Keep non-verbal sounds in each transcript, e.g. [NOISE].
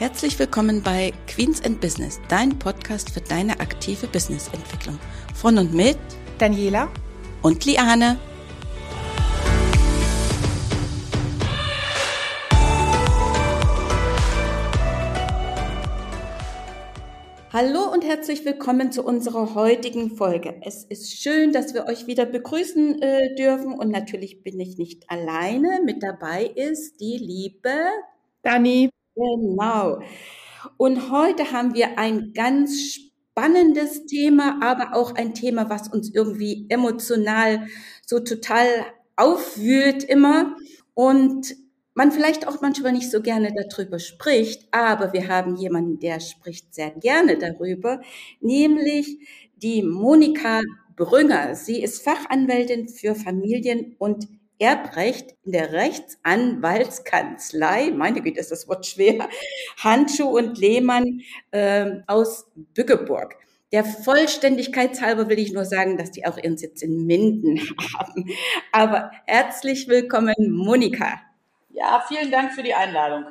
Herzlich willkommen bei Queens and Business, dein Podcast für deine aktive Businessentwicklung. Von und mit Daniela und Liane. Hallo und herzlich willkommen zu unserer heutigen Folge. Es ist schön, dass wir euch wieder begrüßen äh, dürfen und natürlich bin ich nicht alleine. Mit dabei ist die liebe Dani. Genau. Und heute haben wir ein ganz spannendes Thema, aber auch ein Thema, was uns irgendwie emotional so total aufwühlt immer und man vielleicht auch manchmal nicht so gerne darüber spricht, aber wir haben jemanden, der spricht sehr gerne darüber, nämlich die Monika Brünger. Sie ist Fachanwältin für Familien- und Erbrecht in der Rechtsanwaltskanzlei, meine Güte, ist das Wort schwer, Handschuh und Lehmann äh, aus Bückeburg. Der Vollständigkeitshalber will ich nur sagen, dass die auch ihren Sitz in Minden [LAUGHS] haben. Aber herzlich willkommen, Monika. Ja, vielen Dank für die Einladung.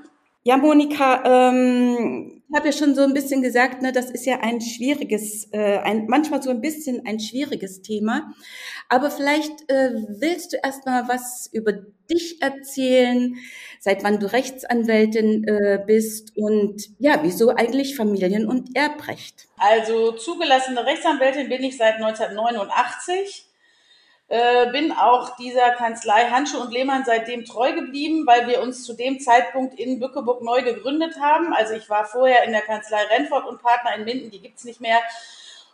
Ja, Monika, ähm, ich habe ja schon so ein bisschen gesagt, ne, das ist ja ein schwieriges, äh, ein, manchmal so ein bisschen ein schwieriges Thema. Aber vielleicht äh, willst du erst mal was über dich erzählen, seit wann du Rechtsanwältin äh, bist und ja, wieso eigentlich Familien- und Erbrecht? Also zugelassene Rechtsanwältin bin ich seit 1989 äh, bin auch dieser Kanzlei Handschuh und Lehmann seitdem treu geblieben, weil wir uns zu dem Zeitpunkt in Bückeburg neu gegründet haben. Also ich war vorher in der Kanzlei Renfort und Partner in Minden, die gibt's nicht mehr.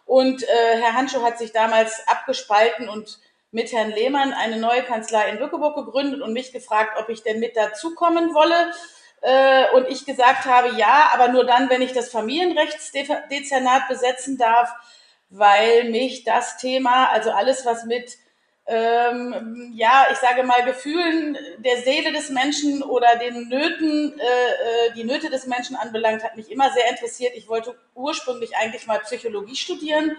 Und äh, Herr Handschuh hat sich damals abgespalten und mit Herrn Lehmann eine neue Kanzlei in Bückeburg gegründet und mich gefragt, ob ich denn mit dazukommen wolle. Äh, und ich gesagt habe, ja, aber nur dann, wenn ich das Familienrechtsdezernat besetzen darf, weil mich das Thema, also alles, was mit ähm, ja, ich sage mal, Gefühlen der Seele des Menschen oder den Nöten, äh, äh, die Nöte des Menschen anbelangt, hat mich immer sehr interessiert. Ich wollte ursprünglich eigentlich mal Psychologie studieren,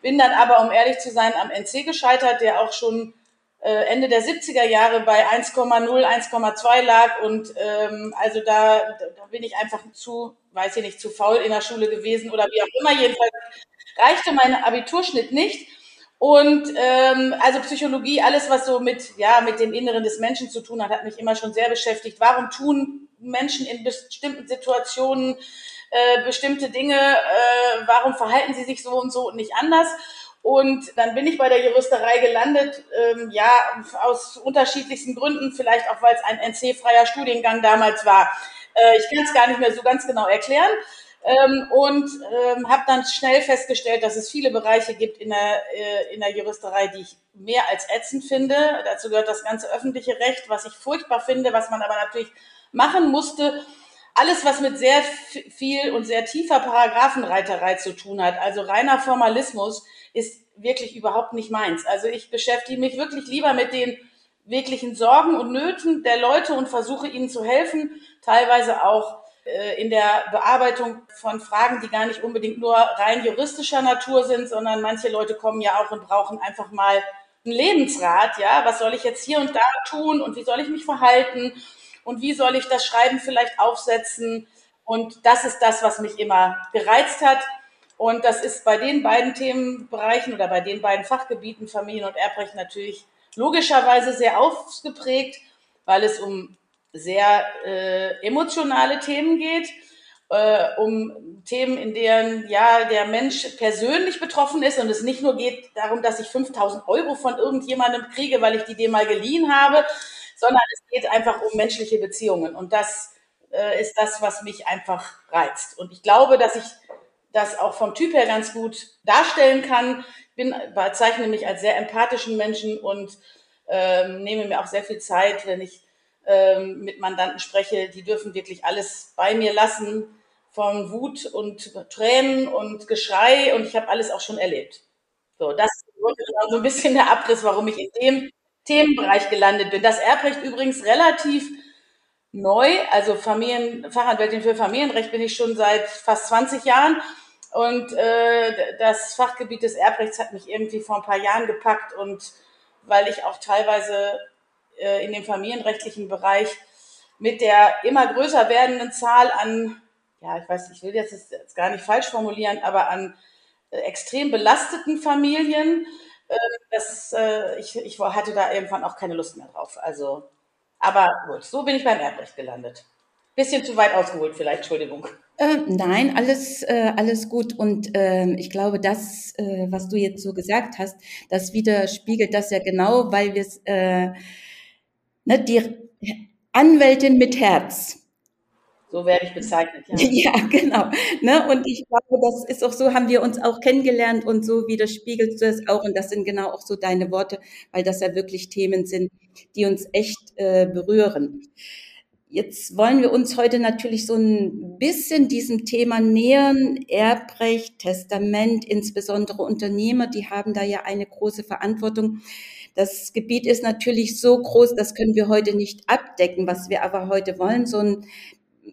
bin dann aber, um ehrlich zu sein, am NC gescheitert, der auch schon äh, Ende der 70er Jahre bei 1,0, 1,2 lag und ähm, also da, da bin ich einfach zu, weiß ich nicht, zu faul in der Schule gewesen oder wie auch immer. Jedenfalls reichte mein Abiturschnitt nicht. Und ähm, also Psychologie, alles was so mit ja mit dem Inneren des Menschen zu tun hat, hat mich immer schon sehr beschäftigt. Warum tun Menschen in bestimmten Situationen äh, bestimmte Dinge? Äh, warum verhalten sie sich so und so und nicht anders? Und dann bin ich bei der Juristerei gelandet, ähm, ja, aus unterschiedlichsten Gründen, vielleicht auch, weil es ein NC-freier Studiengang damals war. Äh, ich kann es gar nicht mehr so ganz genau erklären. Ähm, und ähm, habe dann schnell festgestellt, dass es viele Bereiche gibt in der, äh, in der Juristerei, die ich mehr als ätzend finde. Dazu gehört das ganze öffentliche Recht, was ich furchtbar finde, was man aber natürlich machen musste. Alles, was mit sehr viel und sehr tiefer Paragraphenreiterei zu tun hat, also reiner Formalismus, ist wirklich überhaupt nicht meins. Also ich beschäftige mich wirklich lieber mit den wirklichen Sorgen und Nöten der Leute und versuche ihnen zu helfen, teilweise auch in der Bearbeitung von Fragen, die gar nicht unbedingt nur rein juristischer Natur sind, sondern manche Leute kommen ja auch und brauchen einfach mal einen Lebensrat, ja, was soll ich jetzt hier und da tun und wie soll ich mich verhalten und wie soll ich das Schreiben vielleicht aufsetzen? Und das ist das, was mich immer gereizt hat. Und das ist bei den beiden Themenbereichen oder bei den beiden Fachgebieten Familien und Erbrecht natürlich logischerweise sehr ausgeprägt, weil es um sehr äh, emotionale Themen geht, äh, um Themen, in denen ja der Mensch persönlich betroffen ist und es nicht nur geht darum, dass ich 5000 Euro von irgendjemandem kriege, weil ich die dir mal geliehen habe, sondern es geht einfach um menschliche Beziehungen und das äh, ist das, was mich einfach reizt. Und ich glaube, dass ich das auch vom Typ her ganz gut darstellen kann. Ich bin, bezeichne mich als sehr empathischen Menschen und ähm, nehme mir auch sehr viel Zeit, wenn ich ähm, mit Mandanten spreche, die dürfen wirklich alles bei mir lassen, von Wut und Tränen und Geschrei und ich habe alles auch schon erlebt. So, das ist so ein bisschen der Abriss, warum ich in dem Themenbereich gelandet bin. Das Erbrecht übrigens relativ neu, also Familien, Fachanwältin für Familienrecht bin ich schon seit fast 20 Jahren und äh, das Fachgebiet des Erbrechts hat mich irgendwie vor ein paar Jahren gepackt und weil ich auch teilweise äh, in dem familienrechtlichen Bereich mit der immer größer werdenden Zahl an ja, ich weiß, ich will jetzt, jetzt gar nicht falsch formulieren, aber an äh, extrem belasteten Familien, äh, das, äh, ich, ich hatte da irgendwann auch keine Lust mehr drauf. Also, aber gut, so bin ich beim Erbrecht gelandet. Bisschen zu weit ausgeholt vielleicht, Entschuldigung. Äh, nein, alles, äh, alles gut. Und ähm, ich glaube, das, äh, was du jetzt so gesagt hast, das widerspiegelt das ja genau, weil wir es, äh, ne, die Anwältin mit Herz. So werde ich bezeichnet, ja. [LAUGHS] Ja, genau. Ne? Und ich glaube, das ist auch so, haben wir uns auch kennengelernt und so widerspiegelst du es auch. Und das sind genau auch so deine Worte, weil das ja wirklich Themen sind, die uns echt äh, berühren. Jetzt wollen wir uns heute natürlich so ein bisschen diesem Thema nähern. Erbrecht, Testament, insbesondere Unternehmer, die haben da ja eine große Verantwortung. Das Gebiet ist natürlich so groß, das können wir heute nicht abdecken. Was wir aber heute wollen, so ein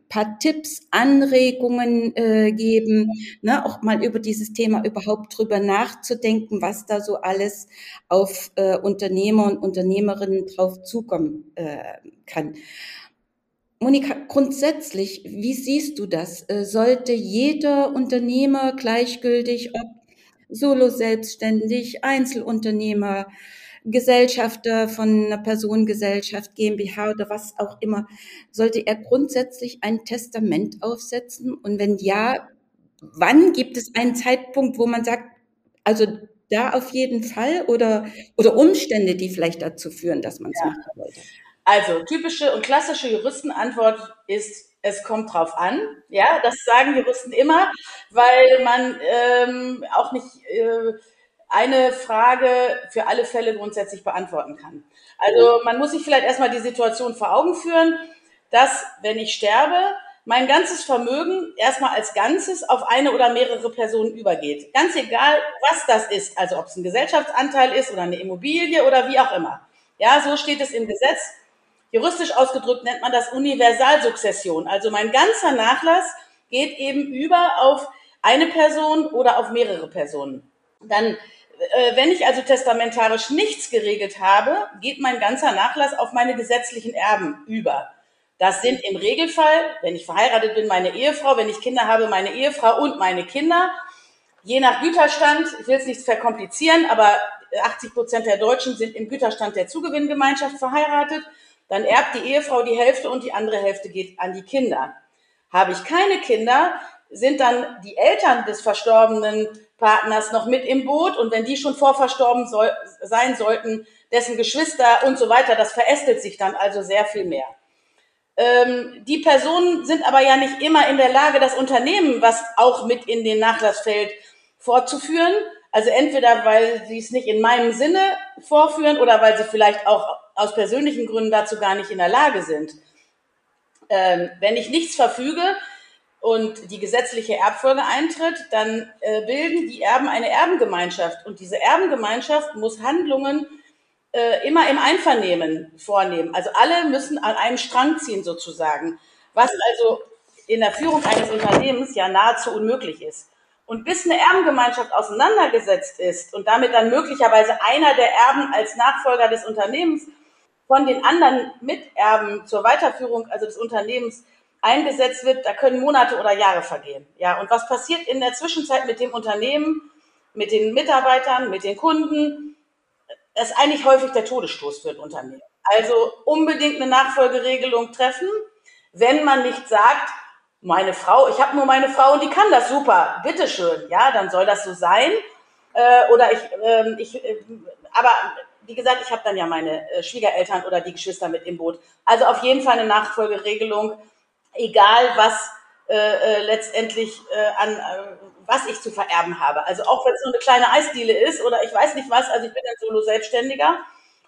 paar Tipps, Anregungen äh, geben, ne, auch mal über dieses Thema überhaupt drüber nachzudenken, was da so alles auf äh, Unternehmer und Unternehmerinnen drauf zukommen äh, kann. Monika, grundsätzlich, wie siehst du das? Äh, sollte jeder Unternehmer gleichgültig, ob solo selbstständig, Einzelunternehmer, Gesellschafter von einer Personengesellschaft, GmbH oder was auch immer, sollte er grundsätzlich ein Testament aufsetzen? Und wenn ja, wann gibt es einen Zeitpunkt, wo man sagt, also da auf jeden Fall oder, oder Umstände, die vielleicht dazu führen, dass man es ja. machen sollte? Also typische und klassische Juristenantwort ist, es kommt drauf an. Ja, das sagen Juristen immer, weil man ähm, auch nicht äh, eine Frage für alle Fälle grundsätzlich beantworten kann. Also man muss sich vielleicht erstmal die Situation vor Augen führen, dass wenn ich sterbe, mein ganzes Vermögen erstmal als Ganzes auf eine oder mehrere Personen übergeht. Ganz egal, was das ist, also ob es ein Gesellschaftsanteil ist oder eine Immobilie oder wie auch immer. Ja, so steht es im Gesetz. Juristisch ausgedrückt nennt man das Universalsukzession. Also mein ganzer Nachlass geht eben über auf eine Person oder auf mehrere Personen. Dann, wenn ich also testamentarisch nichts geregelt habe, geht mein ganzer Nachlass auf meine gesetzlichen Erben über. Das sind im Regelfall, wenn ich verheiratet bin, meine Ehefrau, wenn ich Kinder habe, meine Ehefrau und meine Kinder. Je nach Güterstand, ich will es nicht verkomplizieren, aber 80 Prozent der Deutschen sind im Güterstand der Zugewinngemeinschaft verheiratet. Dann erbt die Ehefrau die Hälfte und die andere Hälfte geht an die Kinder. Habe ich keine Kinder, sind dann die Eltern des verstorbenen Partners noch mit im Boot und wenn die schon vorverstorben soll, sein sollten, dessen Geschwister und so weiter, das verästelt sich dann also sehr viel mehr. Ähm, die Personen sind aber ja nicht immer in der Lage, das Unternehmen, was auch mit in den Nachlass fällt, fortzuführen. Also entweder, weil sie es nicht in meinem Sinne vorführen oder weil sie vielleicht auch aus persönlichen Gründen dazu gar nicht in der Lage sind. Ähm, wenn ich nichts verfüge und die gesetzliche Erbfolge eintritt, dann äh, bilden die Erben eine Erbengemeinschaft. Und diese Erbengemeinschaft muss Handlungen äh, immer im Einvernehmen vornehmen. Also alle müssen an einem Strang ziehen sozusagen, was also in der Führung eines Unternehmens ja nahezu unmöglich ist. Und bis eine Erbengemeinschaft auseinandergesetzt ist und damit dann möglicherweise einer der Erben als Nachfolger des Unternehmens von den anderen Miterben zur Weiterführung, also des Unternehmens, eingesetzt wird, da können Monate oder Jahre vergehen. Ja, und was passiert in der Zwischenzeit mit dem Unternehmen, mit den Mitarbeitern, mit den Kunden? Das ist eigentlich häufig der Todesstoß für ein Unternehmen. Also unbedingt eine Nachfolgeregelung treffen, wenn man nicht sagt, meine Frau, ich habe nur meine Frau und die kann das super, bitteschön, ja, dann soll das so sein. Äh, oder ich, äh, ich äh, aber wie gesagt, ich habe dann ja meine äh, Schwiegereltern oder die Geschwister mit im Boot. Also auf jeden Fall eine Nachfolgeregelung, egal was äh, äh, letztendlich äh, an äh, was ich zu vererben habe. Also auch wenn es nur eine kleine Eisdiele ist oder ich weiß nicht was, also ich bin ein Solo-Selbstständiger,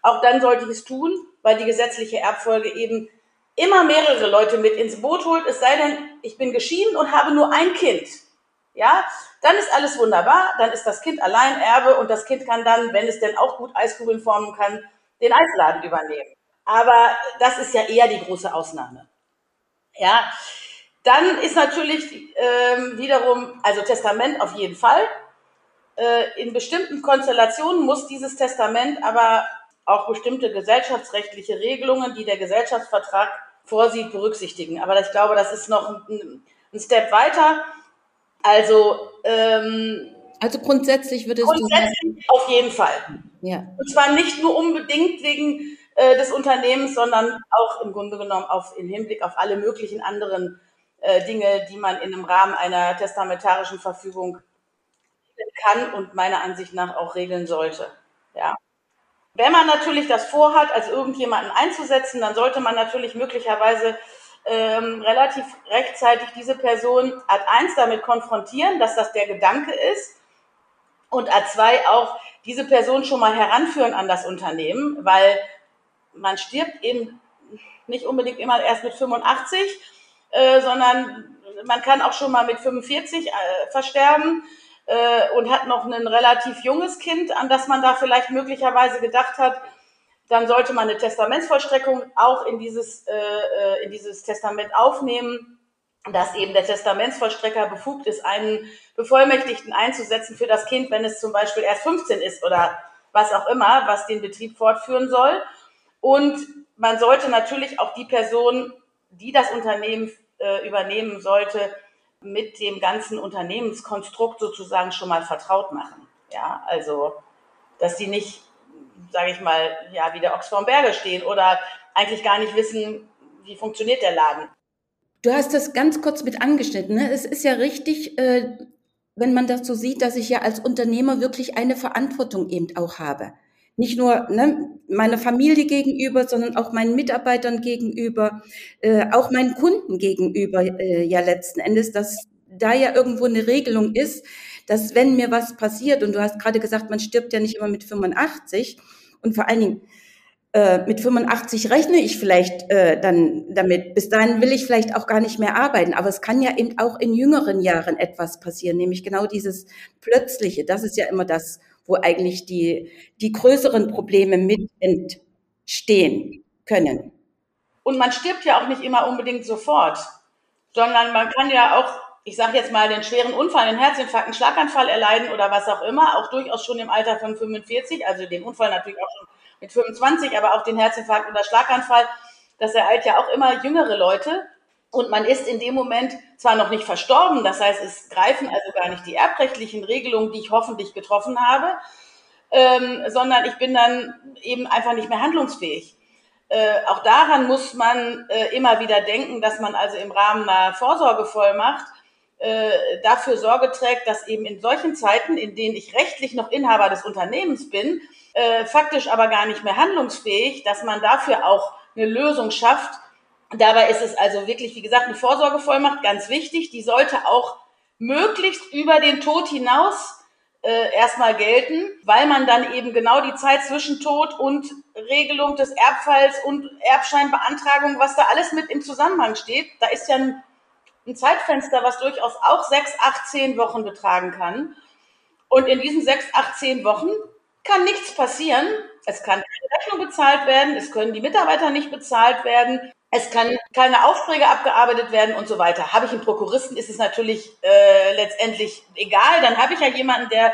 auch dann sollte ich es tun, weil die gesetzliche Erbfolge eben immer mehrere Leute mit ins Boot holt, es sei denn, ich bin geschieden und habe nur ein Kind. Ja, dann ist alles wunderbar, dann ist das Kind allein Erbe und das Kind kann dann, wenn es denn auch gut Eiskugeln formen kann, den Eisladen übernehmen. Aber das ist ja eher die große Ausnahme. Ja, dann ist natürlich ähm, wiederum, also Testament auf jeden Fall. Äh, in bestimmten Konstellationen muss dieses Testament aber auch bestimmte gesellschaftsrechtliche Regelungen, die der Gesellschaftsvertrag vorsieht, berücksichtigen. Aber ich glaube, das ist noch ein einen Step weiter. Also, ähm, also grundsätzlich würdest grundsätzlich du sagen, auf jeden Fall. Ja. Und zwar nicht nur unbedingt wegen äh, des Unternehmens, sondern auch im Grunde genommen auf, im Hinblick auf alle möglichen anderen äh, Dinge, die man in einem Rahmen einer testamentarischen Verfügung kann und meiner Ansicht nach auch regeln sollte. Ja. Wenn man natürlich das vorhat, als irgendjemanden einzusetzen, dann sollte man natürlich möglicherweise ähm, relativ rechtzeitig diese Person Ad 1 damit konfrontieren, dass das der Gedanke ist und Ad 2 auch diese Person schon mal heranführen an das Unternehmen, weil man stirbt eben nicht unbedingt immer erst mit 85, äh, sondern man kann auch schon mal mit 45 äh, versterben äh, und hat noch ein relativ junges Kind, an das man da vielleicht möglicherweise gedacht hat, dann sollte man eine Testamentsvollstreckung auch in dieses, äh, äh, in dieses Testament aufnehmen, dass eben der Testamentsvollstrecker befugt ist, einen Bevollmächtigten einzusetzen für das Kind, wenn es zum Beispiel erst 15 ist oder was auch immer, was den Betrieb fortführen soll. Und man sollte natürlich auch die Person, die das Unternehmen äh, übernehmen sollte, mit dem ganzen Unternehmenskonstrukt sozusagen schon mal vertraut machen. Ja, also, dass sie nicht, sage ich mal, ja, wie der Ochs vorm Berge stehen oder eigentlich gar nicht wissen, wie funktioniert der Laden. Du hast das ganz kurz mit angeschnitten. Ne? Es ist ja richtig, äh, wenn man das so sieht, dass ich ja als Unternehmer wirklich eine Verantwortung eben auch habe nicht nur ne, meiner Familie gegenüber, sondern auch meinen Mitarbeitern gegenüber, äh, auch meinen Kunden gegenüber äh, ja letzten Endes, dass da ja irgendwo eine Regelung ist, dass wenn mir was passiert, und du hast gerade gesagt, man stirbt ja nicht immer mit 85, und vor allen Dingen äh, mit 85 rechne ich vielleicht äh, dann damit. Bis dahin will ich vielleicht auch gar nicht mehr arbeiten. Aber es kann ja eben auch in jüngeren Jahren etwas passieren, nämlich genau dieses Plötzliche. Das ist ja immer das, wo eigentlich die, die größeren Probleme mit entstehen können. Und man stirbt ja auch nicht immer unbedingt sofort, sondern man kann ja auch, ich sage jetzt mal, den schweren Unfall, einen Herzinfarkt, einen Schlaganfall erleiden oder was auch immer, auch durchaus schon im Alter von 45, also den Unfall natürlich auch schon mit 25, aber auch den Herzinfarkt oder Schlaganfall, das ereilt ja auch immer jüngere Leute. Und man ist in dem Moment zwar noch nicht verstorben, das heißt, es greifen also gar nicht die erbrechtlichen Regelungen, die ich hoffentlich getroffen habe, ähm, sondern ich bin dann eben einfach nicht mehr handlungsfähig. Äh, auch daran muss man äh, immer wieder denken, dass man also im Rahmen einer Vorsorgevollmacht äh, dafür Sorge trägt, dass eben in solchen Zeiten, in denen ich rechtlich noch Inhaber des Unternehmens bin, äh, faktisch aber gar nicht mehr handlungsfähig, dass man dafür auch eine Lösung schafft, Dabei ist es also wirklich, wie gesagt, eine Vorsorgevollmacht ganz wichtig. Die sollte auch möglichst über den Tod hinaus äh, erstmal gelten, weil man dann eben genau die Zeit zwischen Tod und Regelung des Erbfalls und Erbscheinbeantragung, was da alles mit im Zusammenhang steht, da ist ja ein, ein Zeitfenster, was durchaus auch sechs, acht, zehn Wochen betragen kann. Und in diesen sechs, acht, zehn Wochen kann nichts passieren. Es kann keine Rechnung bezahlt werden, es können die Mitarbeiter nicht bezahlt werden, es kann keine Aufträge abgearbeitet werden und so weiter. Habe ich einen Prokuristen, ist es natürlich äh, letztendlich egal. Dann habe ich ja jemanden, der,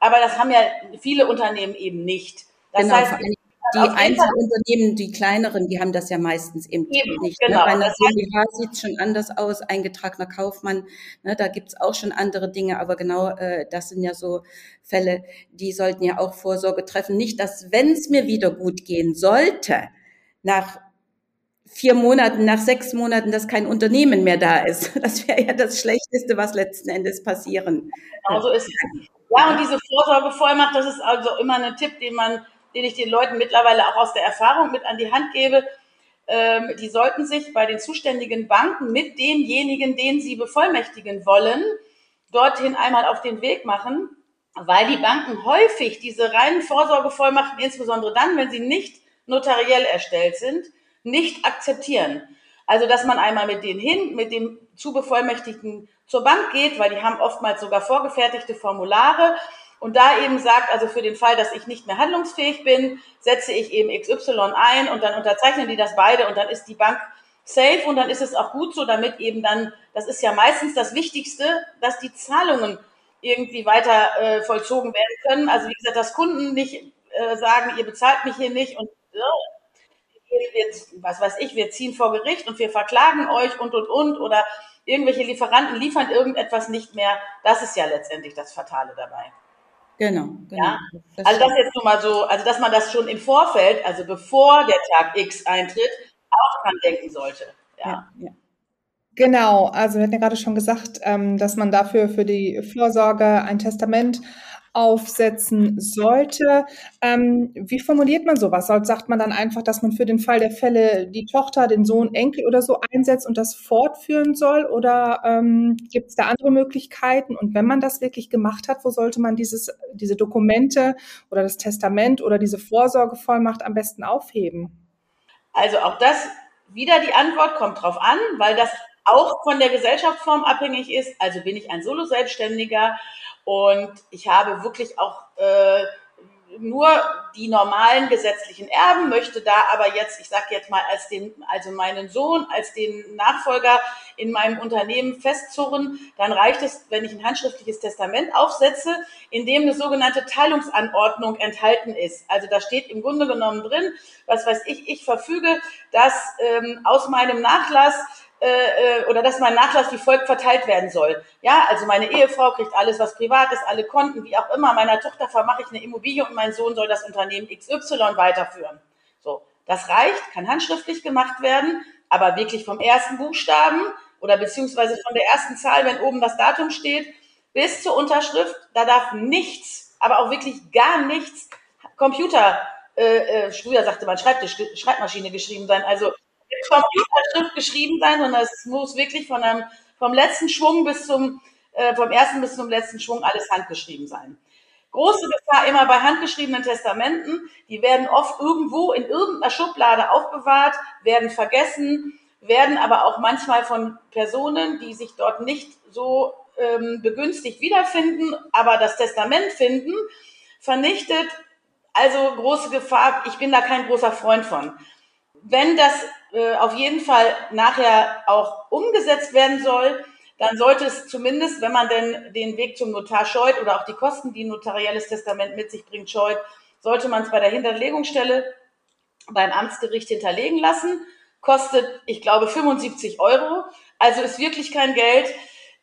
aber das haben ja viele Unternehmen eben nicht. Das genau, heißt, die Einzelunternehmen, die kleineren, die haben das ja meistens eben, eben nicht. Ne? Genau, ne? Bei einer GmbH sieht es schon anders aus, eingetragener Kaufmann, ne? da gibt's auch schon andere Dinge, aber genau äh, das sind ja so Fälle, die sollten ja auch Vorsorge treffen. Nicht, dass wenn es mir wieder gut gehen sollte, nach vier Monaten, nach sechs Monaten, dass kein Unternehmen mehr da ist. [LAUGHS] Das wäre ja das Schlechteste, was letzten Endes passieren. Genau so ist es. Ja, und diese Vorsorgevollmacht, das ist also immer ein Tipp, den man, den ich den Leuten mittlerweile auch aus der Erfahrung mit an die Hand gebe. Ähm, die sollten sich bei den zuständigen Banken mit demjenigen, den sie bevollmächtigen wollen, dorthin einmal auf den Weg machen, weil die Banken häufig diese reinen Vorsorgevollmachten, insbesondere dann, wenn sie nicht notariell erstellt sind, nicht akzeptieren. Also, dass man einmal mit denen hin, mit dem Zubevollmächtigten zur Bank geht, weil die haben oftmals sogar vorgefertigte Formulare und da eben sagt, also für den Fall, dass ich nicht mehr handlungsfähig bin, setze ich eben XY ein und dann unterzeichnen die das beide und dann ist die Bank safe und dann ist es auch gut so, damit eben dann, das ist ja meistens das Wichtigste, dass die Zahlungen irgendwie weiter äh, vollzogen werden können. Also wie gesagt, dass Kunden nicht äh, sagen, ihr bezahlt mich hier nicht und äh, wir, was weiß ich, wir ziehen vor Gericht und wir verklagen euch und und und oder irgendwelche Lieferanten liefern irgendetwas nicht mehr. Das ist ja letztendlich das Fatale dabei. Genau, genau. Ja? Also das jetzt nur mal so, also dass man das schon im Vorfeld, also bevor der Tag X eintritt, auch dran denken sollte. Ja. ja, ja. Genau, also wir hatten ja gerade schon gesagt, ähm, dass man dafür für die Vorsorge ein Testament aufsetzen sollte. Ähm, wie formuliert man sowas? Sagt man dann einfach, dass man für den Fall der Fälle die Tochter, den Sohn, Enkel oder so einsetzt und das fortführen soll? Oder ähm, gibt es da andere Möglichkeiten? Und wenn man das wirklich gemacht hat, wo sollte man dieses, diese Dokumente oder das Testament oder diese Vorsorgevollmacht am besten aufheben? Also auch das wieder die Antwort kommt drauf an, weil das auch von der Gesellschaftsform abhängig ist. Also bin ich ein Solo-Selbstständiger und ich habe wirklich auch äh, nur die normalen gesetzlichen Erben, möchte da aber jetzt, ich sage jetzt mal, als den, also meinen Sohn, als den Nachfolger in meinem Unternehmen festzurren, dann reicht es, wenn ich ein handschriftliches Testament aufsetze, in dem eine sogenannte Teilungsanordnung enthalten ist. Also da steht im Grunde genommen drin, was weiß ich, ich verfüge, dass ähm, aus meinem Nachlass äh, äh, oder dass mein Nachlass wie folgt verteilt werden soll. Ja, also meine Ehefrau kriegt alles, was privat ist, alle Konten, wie auch immer. Meiner Tochter vermache ich eine Immobilie und mein Sohn soll das Unternehmen XY weiterführen. So, das reicht, kann handschriftlich gemacht werden, aber wirklich vom ersten Buchstaben oder beziehungsweise von der ersten Zahl, wenn oben das Datum steht, bis zur Unterschrift, da darf nichts, aber auch wirklich gar nichts Computer, äh, äh, früher sagte man Schreibtisch, Schreibmaschine geschrieben sein. Also Computerschrift geschrieben sein, sondern es muss wirklich von einem, vom letzten Schwung bis zum, äh, vom ersten bis zum letzten Schwung alles handgeschrieben sein. Große Gefahr immer bei handgeschriebenen Testamenten, die werden oft irgendwo in irgendeiner Schublade aufbewahrt, werden vergessen, werden aber auch manchmal von Personen, die sich dort nicht so ähm, begünstigt wiederfinden, aber das Testament finden, vernichtet. Also große Gefahr, ich bin da kein großer Freund von. Wenn das äh, auf jeden Fall nachher auch umgesetzt werden soll, dann sollte es zumindest, wenn man denn den Weg zum Notar scheut oder auch die Kosten, die ein notarielles Testament mit sich bringt, scheut, sollte man es bei der Hinterlegungsstelle beim Amtsgericht hinterlegen lassen. Kostet, ich glaube, 75 Euro. Also ist wirklich kein Geld.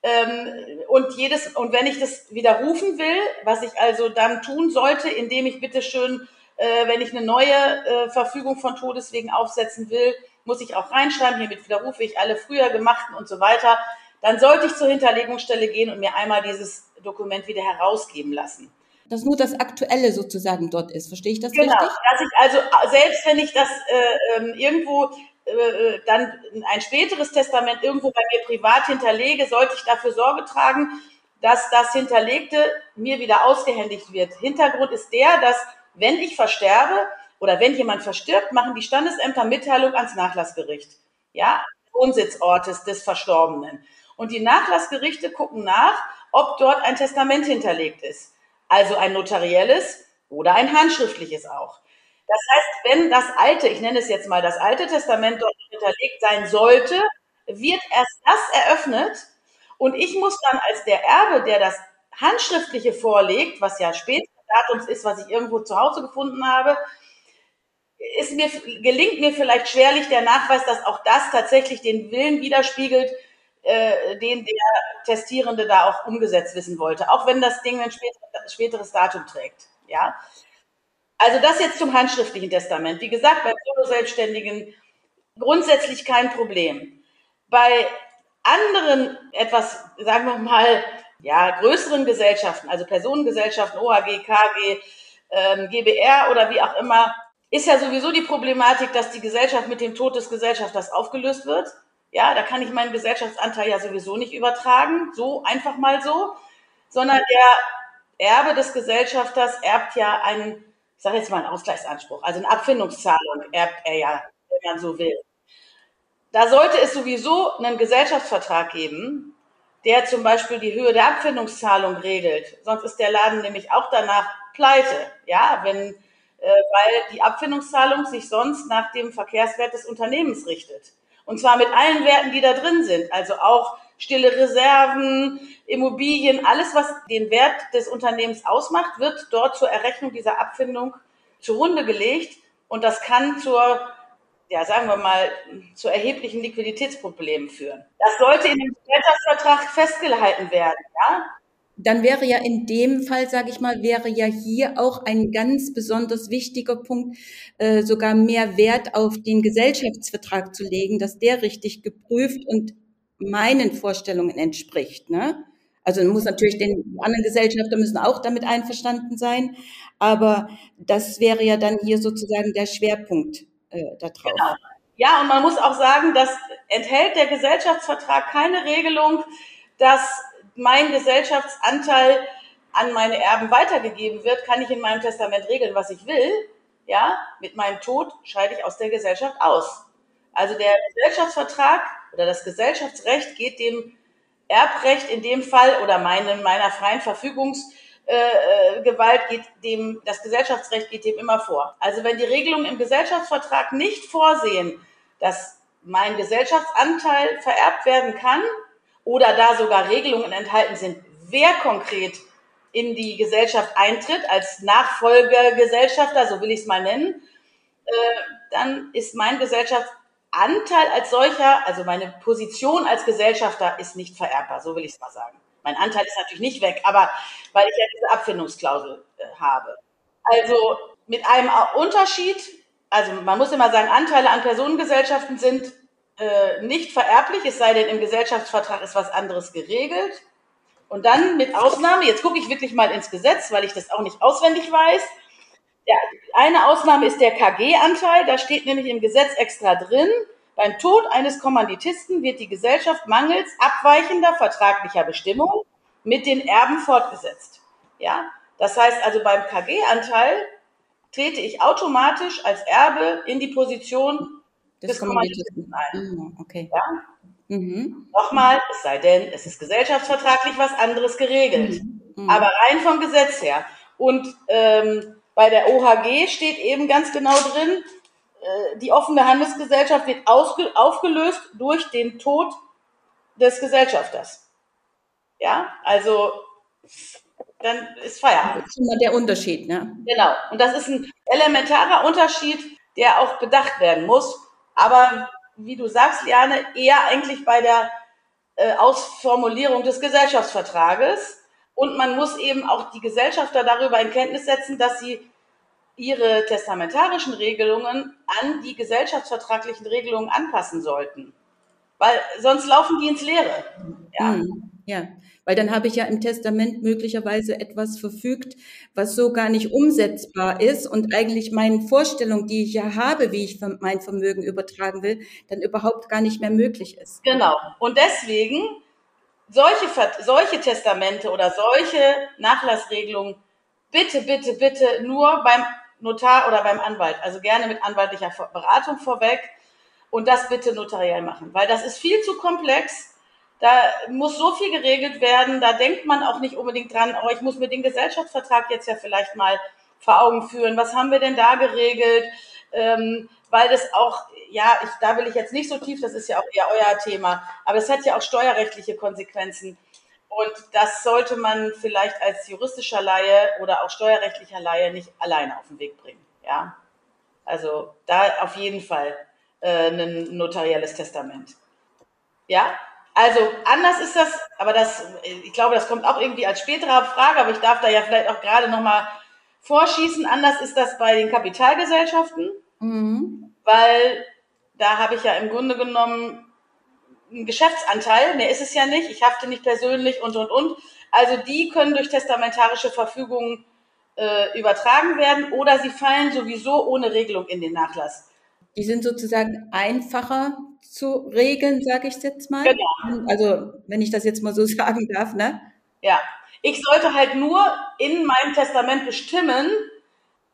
Ähm, und jedes, und wenn ich das widerrufen will, was ich also dann tun sollte, indem ich bitte schön, äh, wenn ich eine neue äh, Verfügung von Todeswegen aufsetzen will, muss ich auch reinschreiben, hiermit widerrufe ich alle früher gemachten und so weiter. Dann sollte ich zur Hinterlegungsstelle gehen und mir einmal dieses Dokument wieder herausgeben lassen. Dass nur das Aktuelle sozusagen dort ist. Verstehe ich das genau, richtig? Dass ich also, selbst wenn ich das äh, ähm, irgendwo äh, dann ein späteres Testament irgendwo bei mir privat hinterlege, sollte ich dafür Sorge tragen, dass das Hinterlegte mir wieder ausgehändigt wird. Hintergrund ist der, dass wenn ich versterbe, oder wenn jemand verstirbt, machen die Standesämter Mitteilung ans Nachlassgericht. Ja, Wohnsitzortes des Verstorbenen. Und die Nachlassgerichte gucken nach, ob dort ein Testament hinterlegt ist. Also ein notarielles oder ein handschriftliches auch. Das heißt, wenn das alte, ich nenne es jetzt mal das alte Testament dort hinterlegt sein sollte, wird erst das eröffnet und ich muss dann als der Erbe, der das handschriftliche vorlegt, was ja später Datums ist, was ich irgendwo zu Hause gefunden habe, ist mir, gelingt mir vielleicht schwerlich der Nachweis, dass auch das tatsächlich den Willen widerspiegelt, äh, den der Testierende da auch umgesetzt wissen wollte, auch wenn das Ding ein späteres, späteres Datum trägt. Ja, also das jetzt zum handschriftlichen Testament. Wie gesagt, bei Solo-Selbstständigen grundsätzlich kein Problem. Bei anderen etwas, sagen wir mal, ja, größeren Gesellschaften, also Personengesellschaften, OHG, KG, ähm, GBR oder wie auch immer, ist ja sowieso die Problematik, dass die Gesellschaft mit dem Tod des Gesellschafters aufgelöst wird. Ja, da kann ich meinen Gesellschaftsanteil ja sowieso nicht übertragen, so einfach mal so, sondern der Erbe des Gesellschafters erbt ja einen, ich sage jetzt mal einen Ausgleichsanspruch, also eine Abfindungszahlung erbt er ja, wenn man so will. Da sollte es sowieso einen Gesellschaftsvertrag geben, der zum Beispiel die Höhe der Abfindungszahlung regelt. Sonst ist der Laden nämlich auch danach pleite. Ja, wenn äh, weil die Abfindungszahlung sich sonst nach dem Verkehrswert des Unternehmens richtet. Und zwar mit allen Werten, die da drin sind. Also auch stille Reserven, Immobilien, alles, was den Wert des Unternehmens ausmacht, wird dort zur Errechnung dieser Abfindung zugrunde gelegt. Und das kann zur ja, sagen wir mal, zu erheblichen Liquiditätsproblemen führen. Das sollte in dem Gesellschaftsvertrag festgehalten werden, ja? Dann wäre ja in dem Fall, sage ich mal, wäre ja hier auch ein ganz besonders wichtiger Punkt, äh, sogar mehr Wert auf den Gesellschaftsvertrag zu legen, dass der richtig geprüft und meinen Vorstellungen entspricht. Ne? Also muss natürlich den anderen Gesellschafter müssen auch damit einverstanden sein, aber das wäre ja dann hier sozusagen der Schwerpunkt äh, da drauf. Genau. Ja, und man muss auch sagen, dass enthält der Gesellschaftsvertrag keine Regelung, dass mein Gesellschaftsanteil an meine Erben weitergegeben wird, kann ich in meinem Testament regeln, was ich will. Ja, mit meinem Tod scheide ich aus der Gesellschaft aus. Also der Gesellschaftsvertrag oder das Gesellschaftsrecht geht dem Erbrecht in dem Fall oder meinen, meiner freien Verfügungsgewalt äh, äh geht dem, das Gesellschaftsrecht geht dem immer vor. Also wenn die Regelungen im Gesellschaftsvertrag nicht vorsehen, dass mein Gesellschaftsanteil vererbt werden kann oder da sogar Regelungen enthalten sind, wer konkret in die Gesellschaft eintritt als Nachfolgegesellschafter, so will ich es mal nennen, äh, dann ist mein Gesellschafts Anteil als solcher, also meine Position als Gesellschafter ist nicht vererbbar, so will ich es mal sagen. Mein Anteil ist natürlich nicht weg, aber weil ich ja diese Abfindungsklausel äh, habe. Also mit einem Unterschied, also man muss immer sagen, Anteile an Personengesellschaften sind äh, nicht vererblich, es sei denn, im Gesellschaftsvertrag ist was anderes geregelt. Und dann mit Ausnahme, jetzt gucke ich wirklich mal ins Gesetz, weil ich das auch nicht auswendig weiß, ja, eine Ausnahme ist der KG-Anteil. Da steht nämlich im Gesetz extra drin, beim Tod eines Kommanditisten wird die Gesellschaft mangels abweichender vertraglicher Bestimmungen mit den Erben fortgesetzt. Ja, das heißt also beim KG-Anteil trete ich automatisch als Erbe in die Position des, des Kommanditisten ein. Mhm, okay. Ja? Mhm. Nochmal, es sei denn, es ist gesellschaftsvertraglich was anderes geregelt. Mhm. Mhm. Aber rein vom Gesetz her. Und ähm, bei der OHG steht eben ganz genau drin, die offene Handelsgesellschaft wird aufgelöst durch den Tod des Gesellschafters. Ja, also dann ist Feierabend. Das ist immer der Unterschied, ne? Genau. Und das ist ein elementarer Unterschied, der auch bedacht werden muss. Aber wie du sagst, Liane, eher eigentlich bei der äh, Ausformulierung des Gesellschaftsvertrages. Und man muss eben auch die Gesellschafter darüber in Kenntnis setzen, dass sie ihre testamentarischen Regelungen an die gesellschaftsvertraglichen Regelungen anpassen sollten. Weil sonst laufen die ins Leere. Ja. Hm, ja, weil dann habe ich ja im Testament möglicherweise etwas verfügt, was so gar nicht umsetzbar ist und eigentlich meinen Vorstellungen, die ich ja habe, wie ich mein Vermögen übertragen will, dann überhaupt gar nicht mehr möglich ist. Genau. Und deswegen solche, solche Testamente oder solche Nachlassregelungen bitte, bitte, bitte nur beim Notar oder beim Anwalt. Also gerne mit anwaltlicher Beratung vorweg und das bitte notariell machen, weil das ist viel zu komplex. Da muss so viel geregelt werden. Da denkt man auch nicht unbedingt dran, oh, ich muss mir den Gesellschaftsvertrag jetzt ja vielleicht mal vor Augen führen. Was haben wir denn da geregelt? Ähm, weil das auch, ja, ich, da will ich jetzt nicht so tief, das ist ja auch eher euer Thema, aber es hat ja auch steuerrechtliche Konsequenzen. Und das sollte man vielleicht als juristischer Laie oder auch steuerrechtlicher Laie nicht alleine auf den Weg bringen. Ja, also da auf jeden Fall äh, ein notarielles Testament. Ja, also anders ist das, aber das, ich glaube, das kommt auch irgendwie als spätere Frage, aber ich darf da ja vielleicht auch gerade noch mal vorschießen. Anders ist das bei den Kapitalgesellschaften, mhm. weil da habe ich ja im Grunde genommen ein Geschäftsanteil, mehr ist es ja nicht, ich hafte nicht persönlich und, und, und. Also die können durch testamentarische Verfügungen äh, übertragen werden oder sie fallen sowieso ohne Regelung in den Nachlass. Die sind sozusagen einfacher zu regeln, sage ich jetzt mal. Genau. Also wenn ich das jetzt mal so [LAUGHS] sagen darf, ne? Ja, ich sollte halt nur in meinem Testament bestimmen,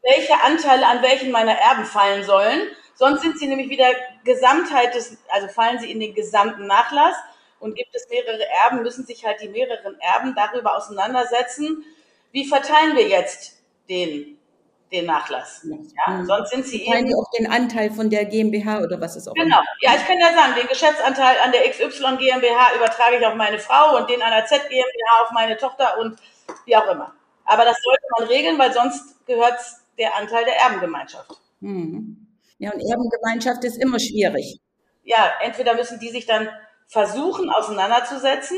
welche Anteile an welchen meiner Erben fallen sollen. Sonst sind sie nämlich wieder Gesamtheit des, also fallen sie in den gesamten Nachlass und gibt es mehrere Erben, müssen sich halt die mehreren Erben darüber auseinandersetzen, wie verteilen wir jetzt den, den Nachlass. Ja, mhm. sonst sind sie eben. Auch den Anteil von der GmbH oder was ist auch Genau. Ja, ich kann ja sagen, den Geschäftsanteil an der XY GmbH übertrage ich auf meine Frau und den an der Z GmbH auf meine Tochter und wie auch immer. Aber das sollte man regeln, weil sonst gehört der Anteil der Erbengemeinschaft. Mhm. Ja, und Erbengemeinschaft ist immer schwierig. Ja, entweder müssen die sich dann versuchen auseinanderzusetzen,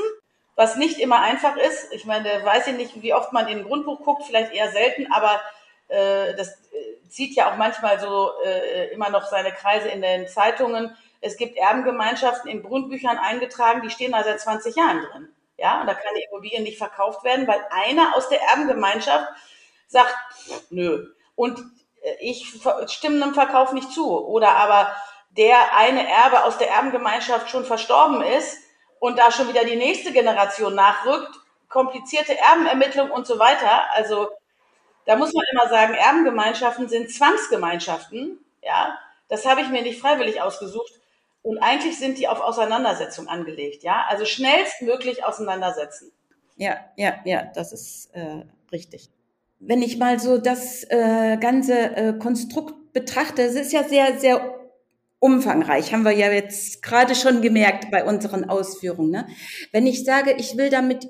was nicht immer einfach ist. Ich meine, weiß ich nicht, wie oft man in ein Grundbuch guckt, vielleicht eher selten, aber äh, das äh, zieht ja auch manchmal so äh, immer noch seine Kreise in den Zeitungen. Es gibt Erbengemeinschaften in Grundbüchern eingetragen, die stehen da seit 20 Jahren drin. Ja, und da kann die Immobilie nicht verkauft werden, weil einer aus der Erbengemeinschaft sagt, nö. Und ich stimme einem Verkauf nicht zu. Oder aber der eine Erbe aus der Erbengemeinschaft schon verstorben ist und da schon wieder die nächste Generation nachrückt, komplizierte Erbenermittlung und so weiter. Also da muss man immer sagen, Erbengemeinschaften sind Zwangsgemeinschaften. Ja, das habe ich mir nicht freiwillig ausgesucht. Und eigentlich sind die auf Auseinandersetzung angelegt. Ja, also schnellstmöglich auseinandersetzen. Ja, ja, ja, das ist äh, richtig. Wenn ich mal so das äh, ganze äh, Konstrukt betrachte, es ist ja sehr, sehr umfangreich, haben wir ja jetzt gerade schon gemerkt bei unseren Ausführungen. Ne? Wenn ich sage, ich will damit,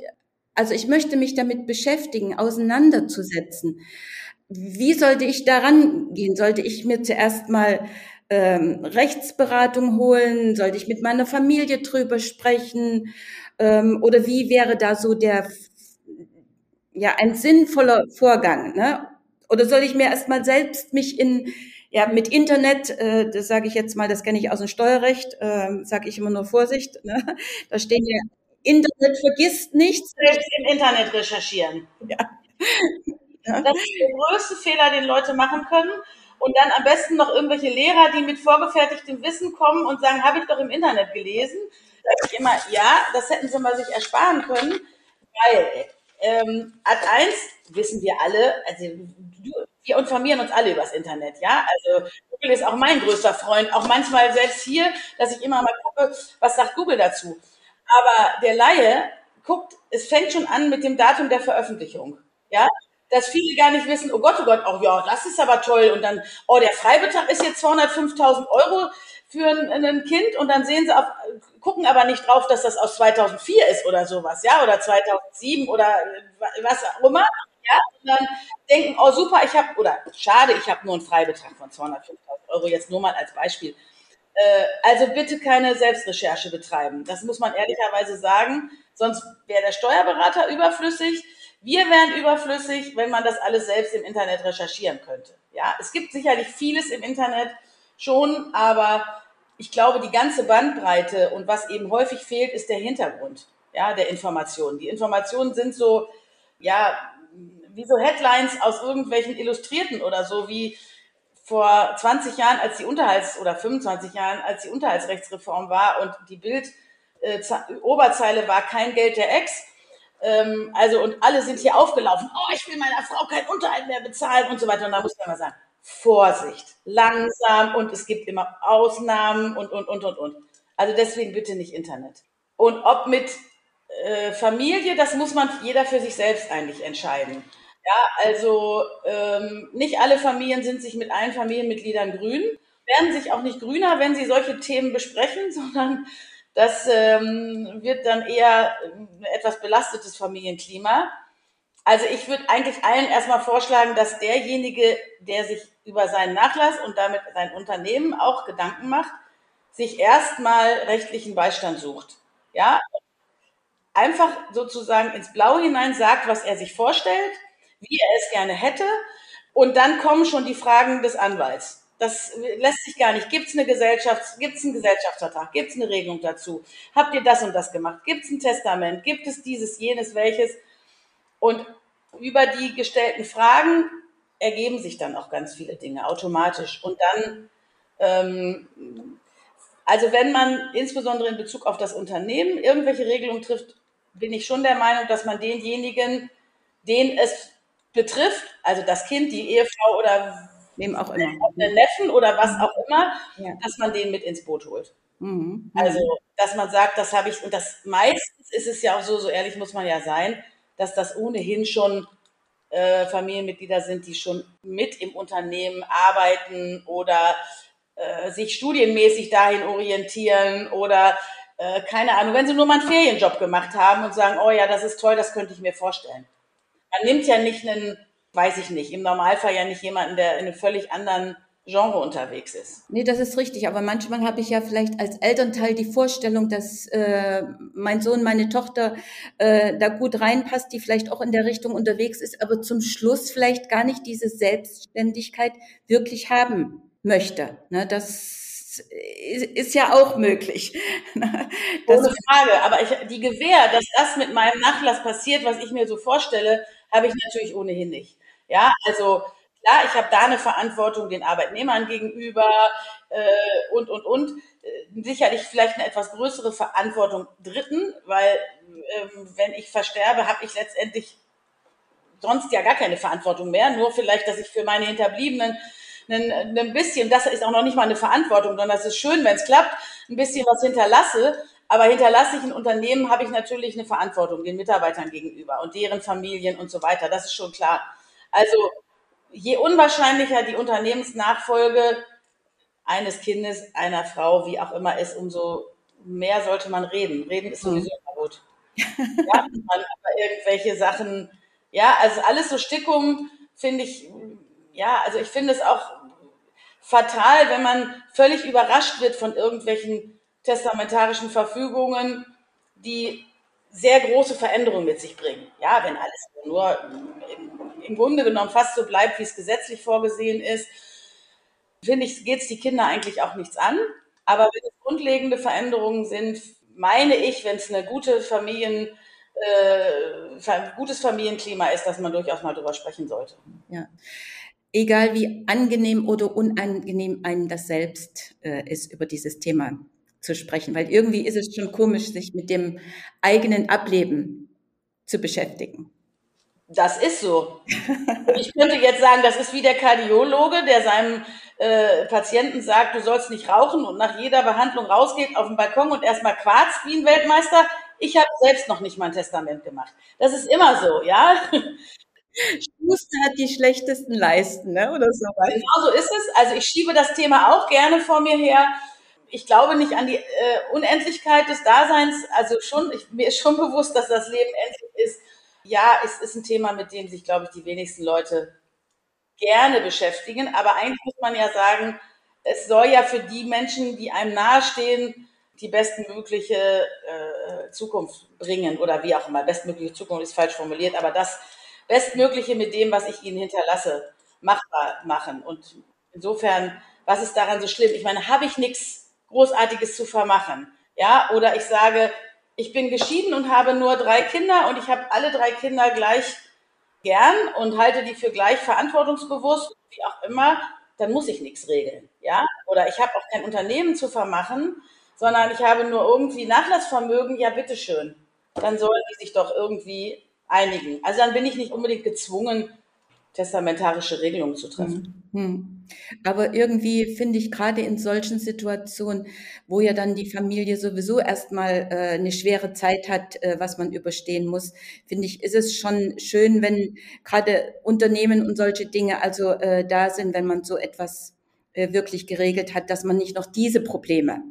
also ich möchte mich damit beschäftigen, auseinanderzusetzen, wie sollte ich daran gehen? Sollte ich mir zuerst mal ähm, Rechtsberatung holen? Sollte ich mit meiner Familie drüber sprechen? Ähm, oder wie wäre da so der, ja, ein sinnvoller Vorgang? Ne? Oder soll ich mir erst mal selbst mich in ja, mit Internet, äh, das sage ich jetzt mal, das kenne ich aus dem Steuerrecht, äh, sage ich immer nur Vorsicht. Ne? Da stehen ja, Internet vergisst nichts. Selbst im Internet recherchieren. Ja. ja. Das ist der größte Fehler, den Leute machen können. Und dann am besten noch irgendwelche Lehrer, die mit vorgefertigtem Wissen kommen und sagen, habe ich doch im Internet gelesen. Sag ich immer, ja, das hätten sie mal sich ersparen können, weil ähm, Ad 1 wissen wir alle, also wir informieren uns alle übers Internet, ja. Also Google ist auch mein größter Freund, auch manchmal selbst hier, dass ich immer mal gucke, was sagt Google dazu. Aber der Laie guckt, es fängt schon an mit dem Datum der Veröffentlichung, ja. Dass viele gar nicht wissen, oh Gott, oh Gott, oh ja, das ist aber toll. Und dann, oh, der Freibetrag ist jetzt 205.000 Euro für ein, ein, Kind und dann sehen sie auf, gucken aber nicht drauf, dass das aus 2004 ist oder sowas, ja, oder 2007 oder was auch immer ja, dann denken, oh super, ich habe, oder schade, ich habe nur einen Freibetrag von 205.000 Euro, jetzt nur mal als Beispiel. Äh, also bitte keine Selbstrecherche betreiben. Das muss man ehrlicherweise sagen, sonst wäre der Steuerberater überflüssig. Wir wären überflüssig, wenn man das alles selbst im Internet recherchieren könnte. Ja, es gibt sicherlich vieles im Internet schon, aber ich glaube, die ganze Bandbreite und was eben häufig fehlt, ist der Hintergrund, ja, der Informationen. Die Informationen sind so, ja, wie so Headlines aus irgendwelchen Illustrierten oder so, wie vor 20 Jahren, als die Unterhalts- oder 25 Jahren, als die Unterhaltsrechtsreform war und die Bild äh, Oberzeile war kein Geld der Ex. Ähm, also, und alle sind hier aufgelaufen. Oh, ich will meiner Frau kein Unterhalt mehr bezahlen und so weiter. Und da muss man mal sagen, Vorsicht, langsam und es gibt immer Ausnahmen und, und, und, und, und. Also deswegen bitte nicht Internet. Und ob mit äh, Familie, das muss man jeder für sich selbst eigentlich entscheiden. Ja, also ähm, nicht alle Familien sind sich mit allen Familienmitgliedern grün, werden sich auch nicht grüner, wenn sie solche Themen besprechen, [LAUGHS] sondern das ähm, wird dann eher ein etwas belastetes Familienklima. Also ich würde eigentlich allen erstmal vorschlagen, dass derjenige, der sich über seinen Nachlass und damit sein Unternehmen auch Gedanken macht, sich erstmal rechtlichen Beistand sucht. Ja, einfach sozusagen ins Blaue hinein sagt, was er sich vorstellt, wie er es gerne hätte. Und dann kommen schon die Fragen des Anwalts. Das lässt sich gar nicht. Gibt es eine Gesellschaft, gibt es einen Gesellschaftsvertrag, gibt es eine Regelung dazu? Habt ihr das und das gemacht? Gibt es ein Testament? Gibt es dieses, jenes, welches? Und über die gestellten Fragen ergeben sich dann auch ganz viele Dinge automatisch. Und dann, ähm, also wenn man insbesondere in Bezug auf das Unternehmen irgendwelche Regelungen trifft, bin ich schon der Meinung, dass man denjenigen, den es betrifft, also das Kind, die Ehefrau oder wem auch immer, den Neffen oder was auch immer, ja. dass man den mit ins Boot holt. Mhm. Also, dass man sagt, das habe ich, und das meistens ist es ja auch so, so ehrlich muss man ja sein, dass das ohnehin schon äh, Familienmitglieder sind, die schon mit im Unternehmen arbeiten oder äh, sich studienmäßig dahin orientieren oder äh, keine Ahnung, wenn sie nur mal einen Ferienjob gemacht haben und sagen, oh ja, das ist toll, das könnte ich mir vorstellen. Man nimmt ja nicht einen, weiß ich nicht, im Normalfall ja nicht jemanden, der in einem völlig anderen Genre unterwegs ist. Nee, das ist richtig. Aber manchmal habe ich ja vielleicht als Elternteil die Vorstellung, dass äh, mein Sohn, meine Tochter äh, da gut reinpasst, die vielleicht auch in der Richtung unterwegs ist, aber zum Schluss vielleicht gar nicht diese Selbstständigkeit wirklich haben möchte. Ne, das ist ja auch möglich. [LAUGHS] Ohne Frage. Aber ich, die Gewähr, dass das mit meinem Nachlass passiert, was ich mir so vorstelle, habe ich natürlich ohnehin nicht. Ja, also klar, ich habe da eine Verantwortung den Arbeitnehmern gegenüber äh, und, und, und. Äh, sicherlich vielleicht eine etwas größere Verantwortung Dritten, weil ähm, wenn ich versterbe, habe ich letztendlich sonst ja gar keine Verantwortung mehr. Nur vielleicht, dass ich für meine Hinterbliebenen ein, ein bisschen, das ist auch noch nicht mal eine Verantwortung, sondern es ist schön, wenn es klappt, ein bisschen was hinterlasse. Aber hinterlasse ich ein Unternehmen, habe ich natürlich eine Verantwortung den Mitarbeitern gegenüber und deren Familien und so weiter. Das ist schon klar. Also je unwahrscheinlicher die Unternehmensnachfolge eines Kindes, einer Frau, wie auch immer ist, umso mehr sollte man reden. Reden ist sowieso mhm. gut. Ja, man aber irgendwelche Sachen, ja, also alles so Stickum finde ich, ja, also ich finde es auch fatal, wenn man völlig überrascht wird von irgendwelchen testamentarischen Verfügungen, die sehr große Veränderungen mit sich bringen. Ja, wenn alles nur im, Grunde genommen fast so bleibt, wie es gesetzlich vorgesehen ist, finde ich, geht es die Kinder eigentlich auch nichts an. Aber wenn es grundlegende Veränderungen sind, meine ich, wenn es eine gute Familien, äh, gutes Familienklima ist, dass man durchaus mal drüber sprechen sollte. Ja egal wie angenehm oder unangenehm einem das selbst äh, ist, über dieses Thema zu sprechen. Weil irgendwie ist es schon komisch, sich mit dem eigenen Ableben zu beschäftigen. Das ist so. Ich könnte jetzt sagen, das ist wie der Kardiologe, der seinem äh, Patienten sagt, du sollst nicht rauchen und nach jeder Behandlung rausgeht auf den Balkon und erstmal quarzt wie ein Weltmeister. Ich habe selbst noch nicht mein Testament gemacht. Das ist immer so, ja. Schuster hat die schlechtesten Leisten, ne? oder so. Genau so ist es. Also ich schiebe das Thema auch gerne vor mir her. Ich glaube nicht an die äh, Unendlichkeit des Daseins. Also schon, ich, mir ist schon [LAUGHS] bewusst, dass das Leben endlich ist. Ja, es ist ein Thema, mit dem sich, glaube ich, die wenigsten Leute gerne beschäftigen. Aber eigentlich muss man ja sagen, es soll ja für die Menschen, die einem nahestehen, die bestmögliche äh, Zukunft bringen oder wie auch immer. Bestmögliche Zukunft ist falsch formuliert, aber das Bestmögliche mit dem, was ich ihnen hinterlasse, machbar machen. Und insofern, was ist daran so schlimm? Ich meine, habe ich nichts Großartiges zu vermachen? Ja, oder ich sage, ich bin geschieden und habe nur drei Kinder und ich habe alle drei Kinder gleich gern und halte die für gleich verantwortungsbewusst, wie auch immer, dann muss ich nichts regeln. Ja, oder ich habe auch kein Unternehmen zu vermachen, sondern ich habe nur irgendwie Nachlassvermögen, ja, bitteschön. Dann sollen die sich doch irgendwie einigen. Also dann bin ich nicht unbedingt gezwungen, testamentarische Regelungen zu treffen. Hm, hm. Aber irgendwie finde ich gerade in solchen Situationen, wo ja dann die Familie sowieso erstmal äh, eine schwere Zeit hat, äh, was man überstehen muss, finde ich, ist es schon schön, wenn gerade Unternehmen und solche Dinge also äh, da sind, wenn man so etwas äh, wirklich geregelt hat, dass man nicht noch diese Probleme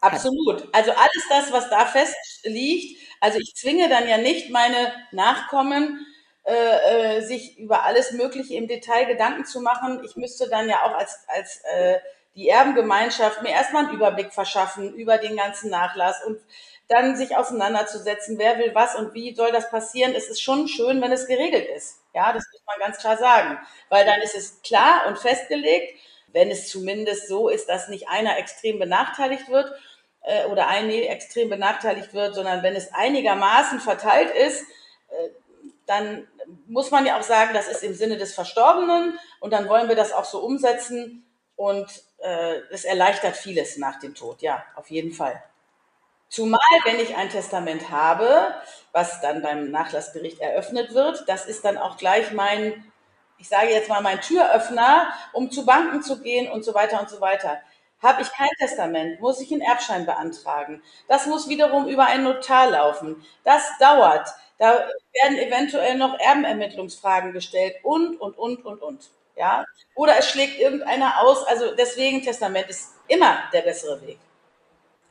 Absolut. Also alles das, was da fest liegt, also ich zwinge dann ja nicht meine Nachkommen, äh, äh, sich über alles Mögliche im Detail Gedanken zu machen. Ich müsste dann ja auch als, als äh, die Erbengemeinschaft mir erstmal einen Überblick verschaffen über den ganzen Nachlass und dann sich auseinanderzusetzen, wer will was und wie soll das passieren. Es ist schon schön, wenn es geregelt ist. Ja, das muss man ganz klar sagen, weil dann ist es klar und festgelegt, wenn es zumindest so ist, dass nicht einer extrem benachteiligt wird äh, oder eine extrem benachteiligt wird, sondern wenn es einigermaßen verteilt ist, äh, dann muss man ja auch sagen, das ist im Sinne des Verstorbenen und dann wollen wir das auch so umsetzen und äh, es erleichtert vieles nach dem Tod, ja, auf jeden Fall. Zumal, wenn ich ein Testament habe, was dann beim Nachlassbericht eröffnet wird, das ist dann auch gleich mein, ich sage jetzt mal, mein Türöffner, um zu Banken zu gehen und so weiter und so weiter. Habe ich kein Testament, muss ich einen Erbschein beantragen. Das muss wiederum über einen Notar laufen. Das dauert. Da werden eventuell noch Erbenermittlungsfragen gestellt und, und, und, und, und. Ja? Oder es schlägt irgendeiner aus. Also deswegen Testament ist immer der bessere Weg.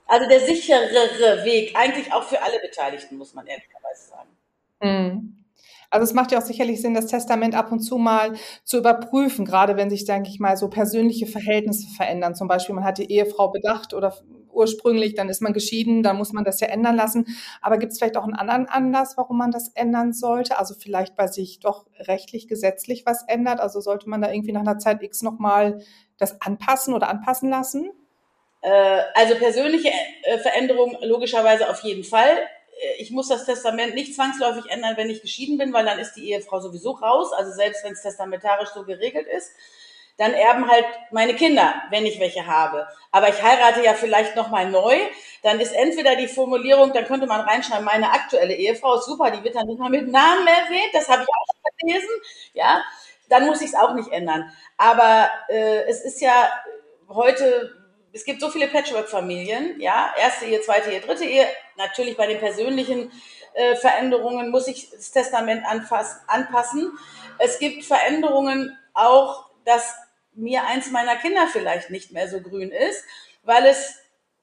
Also der sicherere Weg, eigentlich auch für alle Beteiligten, muss man ehrlicherweise sagen. Mhm. Also es macht ja auch sicherlich Sinn, das Testament ab und zu mal zu überprüfen, gerade wenn sich, denke ich mal, so persönliche Verhältnisse verändern. Zum Beispiel, man hat die Ehefrau bedacht oder ursprünglich, dann ist man geschieden, dann muss man das ja ändern lassen. Aber gibt es vielleicht auch einen anderen Anlass, warum man das ändern sollte? Also vielleicht, weil sich doch rechtlich, gesetzlich was ändert. Also sollte man da irgendwie nach einer Zeit X nochmal das anpassen oder anpassen lassen? Äh, also persönliche äh, Veränderungen logischerweise auf jeden Fall. Äh, ich muss das Testament nicht zwangsläufig ändern, wenn ich geschieden bin, weil dann ist die Ehefrau sowieso raus. Also selbst wenn es testamentarisch so geregelt ist, dann erben halt meine Kinder, wenn ich welche habe. Aber ich heirate ja vielleicht noch mal neu. Dann ist entweder die Formulierung, dann könnte man reinschreiben, meine aktuelle Ehefrau ist super, die wird dann nicht mal mit Namen erwähnt. Das habe ich auch schon gelesen. Ja, dann muss ich es auch nicht ändern. Aber äh, es ist ja heute es gibt so viele Patchwork-Familien, ja, erste Ehe, zweite Ehe, dritte Ehe. Natürlich bei den persönlichen äh, Veränderungen muss ich das Testament anfassen, anpassen. Es gibt Veränderungen auch, dass mir eins meiner Kinder vielleicht nicht mehr so grün ist, weil es,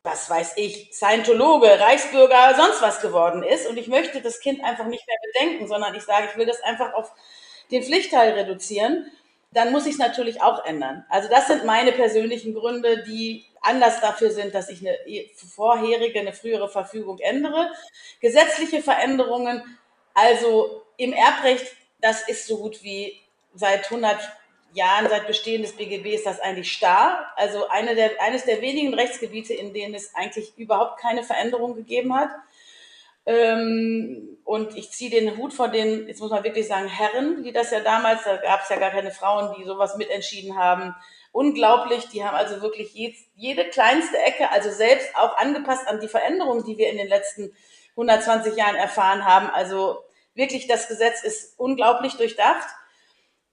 was weiß ich, Scientologe, Reichsbürger, sonst was geworden ist. Und ich möchte das Kind einfach nicht mehr bedenken, sondern ich sage, ich will das einfach auf den Pflichtteil reduzieren dann muss ich es natürlich auch ändern. Also das sind meine persönlichen Gründe, die Anlass dafür sind, dass ich eine vorherige, eine frühere Verfügung ändere. Gesetzliche Veränderungen, also im Erbrecht, das ist so gut wie seit 100 Jahren, seit Bestehen des BGB ist das eigentlich starr. Also eine der, eines der wenigen Rechtsgebiete, in denen es eigentlich überhaupt keine Veränderung gegeben hat. Ähm, und ich ziehe den Hut vor den, jetzt muss man wirklich sagen, Herren, die das ja damals, da gab es ja gar keine Frauen, die sowas mitentschieden haben. Unglaublich, die haben also wirklich jede, jede kleinste Ecke, also selbst auch angepasst an die Veränderungen, die wir in den letzten 120 Jahren erfahren haben. Also wirklich, das Gesetz ist unglaublich durchdacht.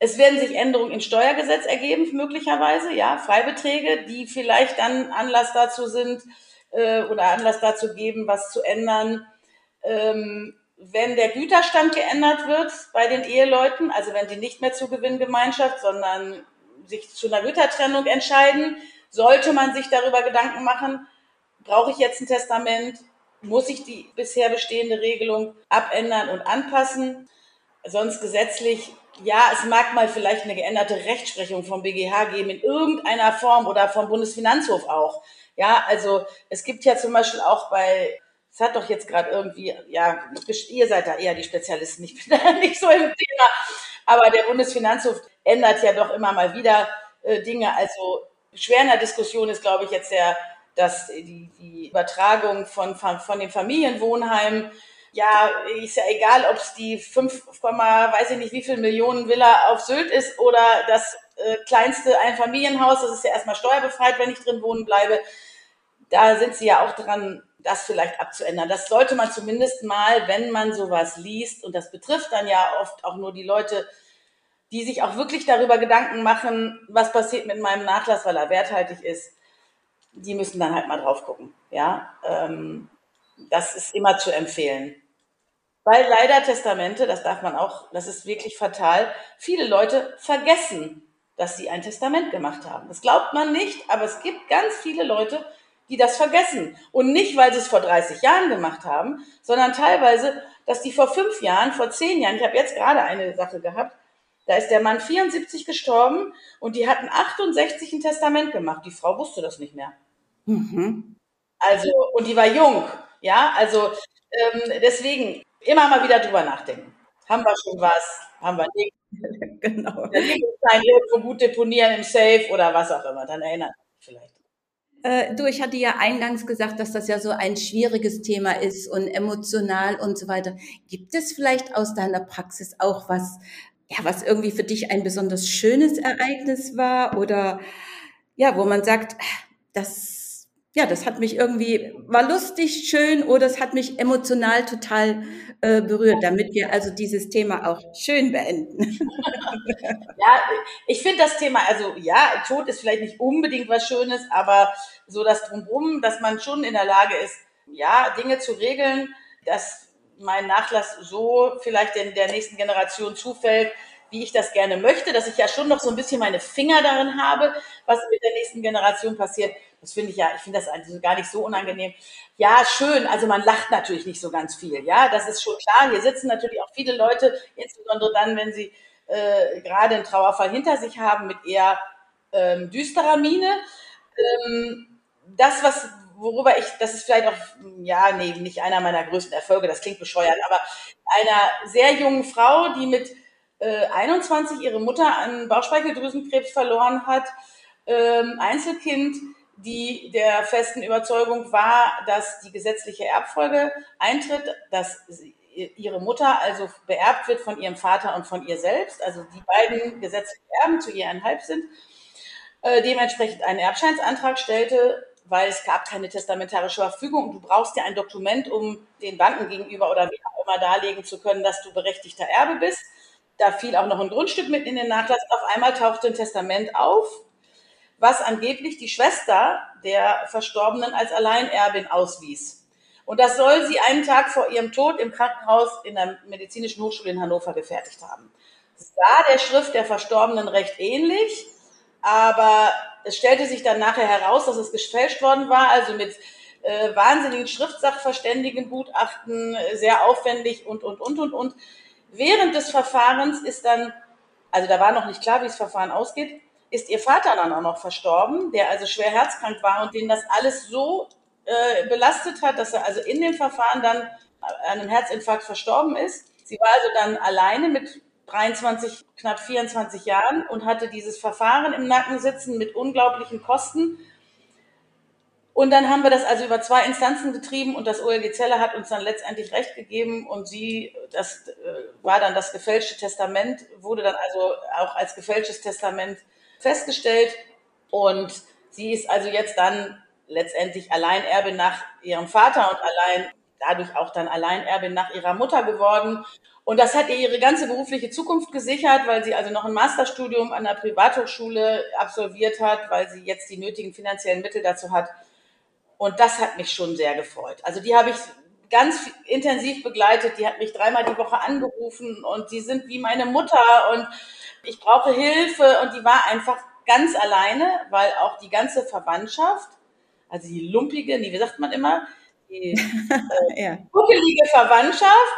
Es werden sich Änderungen im Steuergesetz ergeben, möglicherweise, ja, Freibeträge, die vielleicht dann Anlass dazu sind äh, oder Anlass dazu geben, was zu ändern ähm, wenn der Güterstand geändert wird bei den Eheleuten, also wenn die nicht mehr zur Gewinngemeinschaft, sondern sich zu einer Gütertrennung entscheiden, sollte man sich darüber Gedanken machen, brauche ich jetzt ein Testament, muss ich die bisher bestehende Regelung abändern und anpassen. Sonst gesetzlich, ja, es mag mal vielleicht eine geänderte Rechtsprechung vom BGH geben, in irgendeiner Form oder vom Bundesfinanzhof auch. Ja, also es gibt ja zum Beispiel auch bei es hat doch jetzt gerade irgendwie, ja, ihr seid da eher die Spezialisten, ich [LAUGHS] bin da nicht so im Thema, aber der Bundesfinanzhof ändert ja doch immer mal wieder äh, Dinge. Also schwer in der Diskussion ist, glaube ich, jetzt der, dass die, die Übertragung von, von den Familienwohnheimen, ja, ist ja egal, ob es die 5, weiß ich nicht, wie viel Millionen Villa auf Sylt ist oder das äh, kleinste Einfamilienhaus, das ist ja erstmal steuerbefreit, wenn ich drin wohnen bleibe. Da sind sie ja auch dran, das vielleicht abzuändern. Das sollte man zumindest mal, wenn man sowas liest, und das betrifft dann ja oft auch nur die Leute, die sich auch wirklich darüber Gedanken machen, was passiert mit meinem Nachlass, weil er werthaltig ist, die müssen dann halt mal drauf gucken. Ja, ähm, das ist immer zu empfehlen. Weil leider Testamente, das darf man auch, das ist wirklich fatal, viele Leute vergessen, dass sie ein Testament gemacht haben. Das glaubt man nicht, aber es gibt ganz viele Leute, die das vergessen. Und nicht, weil sie es vor 30 Jahren gemacht haben, sondern teilweise, dass die vor fünf Jahren, vor zehn Jahren, ich habe jetzt gerade eine Sache gehabt, da ist der Mann 74 gestorben und die hatten 68 ein Testament gemacht. Die Frau wusste das nicht mehr. Mhm. Also, und die war jung. Ja, also ähm, deswegen immer mal wieder drüber nachdenken. Haben wir schon was? Haben wir nicht? [LAUGHS] genau. Dann irgendwo gut deponieren im Safe oder was auch immer. Dann erinnert vielleicht. Äh, du, ich hatte ja eingangs gesagt, dass das ja so ein schwieriges Thema ist und emotional und so weiter. Gibt es vielleicht aus deiner Praxis auch was, ja, was irgendwie für dich ein besonders schönes Ereignis war oder ja, wo man sagt, das ja, das hat mich irgendwie, war lustig, schön oder es hat mich emotional total äh, berührt, damit wir also dieses Thema auch schön beenden. [LAUGHS] ja, ich finde das Thema, also ja, Tod ist vielleicht nicht unbedingt was Schönes, aber so das Drumherum, dass man schon in der Lage ist, ja, Dinge zu regeln, dass mein Nachlass so vielleicht in der nächsten Generation zufällt, wie ich das gerne möchte, dass ich ja schon noch so ein bisschen meine Finger darin habe, was mit der nächsten Generation passiert. Das finde ich ja, ich finde das also gar nicht so unangenehm. Ja, schön. Also man lacht natürlich nicht so ganz viel. Ja, das ist schon klar. Hier sitzen natürlich auch viele Leute, insbesondere dann, wenn sie äh, gerade einen Trauerfall hinter sich haben, mit eher ähm, düsterer Miene. Ähm, das, was, worüber ich, das ist vielleicht auch, ja, nee, nicht einer meiner größten Erfolge, das klingt bescheuert, aber einer sehr jungen Frau, die mit äh, 21 ihre Mutter an Bauchspeicheldrüsenkrebs verloren hat, ähm, Einzelkind, die der festen Überzeugung war, dass die gesetzliche Erbfolge eintritt, dass ihre Mutter also beerbt wird von ihrem Vater und von ihr selbst, also die beiden gesetzlichen Erben zu ihr einhalb sind, äh, dementsprechend einen Erbscheinsantrag stellte, weil es gab keine testamentarische Verfügung und du brauchst ja ein Dokument, um den Banken gegenüber oder wie auch immer darlegen zu können, dass du berechtigter Erbe bist. Da fiel auch noch ein Grundstück mit in den Nachlass. Auf einmal tauchte ein Testament auf, was angeblich die Schwester der Verstorbenen als Alleinerbin auswies. Und das soll sie einen Tag vor ihrem Tod im Krankenhaus in der Medizinischen Hochschule in Hannover gefertigt haben. Es sah der Schrift der Verstorbenen recht ähnlich, aber es stellte sich dann nachher heraus, dass es gefälscht worden war, also mit äh, wahnsinnigen Schriftsachverständigengutachten, sehr aufwendig und, und, und, und, und. Während des Verfahrens ist dann, also da war noch nicht klar, wie das Verfahren ausgeht, ist ihr Vater dann auch noch verstorben, der also schwer herzkrank war und den das alles so äh, belastet hat, dass er also in dem Verfahren dann an einem Herzinfarkt verstorben ist. Sie war also dann alleine mit 23, knapp 24 Jahren und hatte dieses Verfahren im Nacken sitzen mit unglaublichen Kosten. Und dann haben wir das also über zwei Instanzen getrieben und das OLG Zelle hat uns dann letztendlich Recht gegeben und sie, das äh, war dann das gefälschte Testament, wurde dann also auch als gefälschtes Testament festgestellt und sie ist also jetzt dann letztendlich Alleinerbin nach ihrem Vater und allein dadurch auch dann Alleinerbin nach ihrer Mutter geworden. Und das hat ihr ihre ganze berufliche Zukunft gesichert, weil sie also noch ein Masterstudium an der Privathochschule absolviert hat, weil sie jetzt die nötigen finanziellen Mittel dazu hat. Und das hat mich schon sehr gefreut. Also die habe ich ganz intensiv begleitet. Die hat mich dreimal die Woche angerufen und die sind wie meine Mutter und ich brauche Hilfe. Und die war einfach ganz alleine, weil auch die ganze Verwandtschaft, also die lumpige, wie sagt man immer, die äh, [LAUGHS] ja. buckelige Verwandtschaft.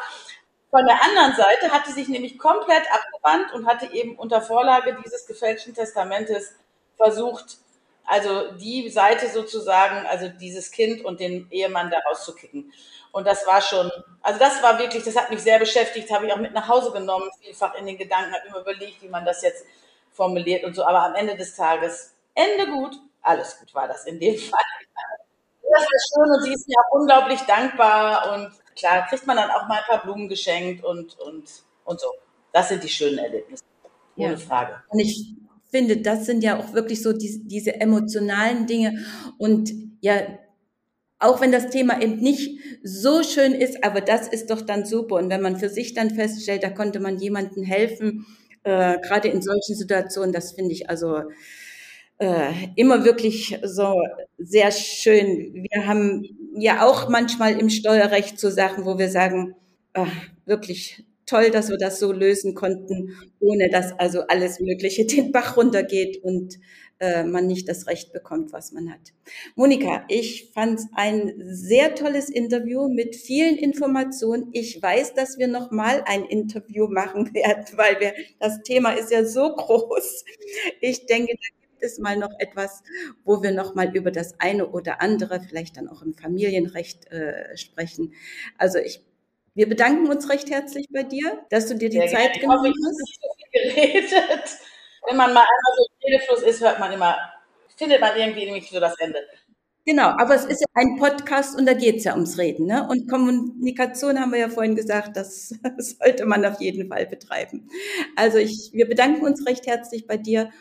Von der anderen Seite hatte sich nämlich komplett abgewandt und hatte eben unter Vorlage dieses gefälschten Testamentes versucht, also die Seite sozusagen, also dieses Kind und den Ehemann da rauszukicken. Und das war schon, also das war wirklich, das hat mich sehr beschäftigt, habe ich auch mit nach Hause genommen, vielfach in den Gedanken, habe immer überlegt, wie man das jetzt formuliert und so. Aber am Ende des Tages, Ende gut, alles gut war das in dem Fall das ist schön und sie ist mir auch unglaublich dankbar und klar kriegt man dann auch mal ein paar Blumen geschenkt und, und, und so. Das sind die schönen Erlebnisse. Ohne ja. Frage. Und ich finde, das sind ja auch wirklich so die, diese emotionalen Dinge und ja, auch wenn das Thema eben nicht so schön ist, aber das ist doch dann super. Und wenn man für sich dann feststellt, da konnte man jemandem helfen, äh, gerade in solchen Situationen, das finde ich also äh, immer wirklich so sehr schön. Wir haben ja auch manchmal im Steuerrecht so Sachen, wo wir sagen, äh, wirklich toll, dass wir das so lösen konnten, ohne dass also alles Mögliche [LAUGHS] den Bach runtergeht und äh, man nicht das Recht bekommt, was man hat. Monika, ich fand es ein sehr tolles Interview mit vielen Informationen. Ich weiß, dass wir noch mal ein Interview machen [LAUGHS] werden, weil wir das Thema ist ja so groß. Ich denke, da es mal noch etwas, wo wir noch mal über das eine oder andere, vielleicht dann auch im Familienrecht äh, sprechen. Also ich wir bedanken uns recht herzlich bei dir, dass du dir die Sehr Zeit genommen hast. Ich so viel geredet. Wenn man mal einmal so im Redefluss ist, hört man immer, findet man irgendwie nämlich so das Ende. Genau, aber es ist ja ein Podcast und da geht es ja ums Reden. Ne? Und Kommunikation haben wir ja vorhin gesagt, das [LAUGHS] sollte man auf jeden Fall betreiben. Also ich, wir bedanken uns recht herzlich bei dir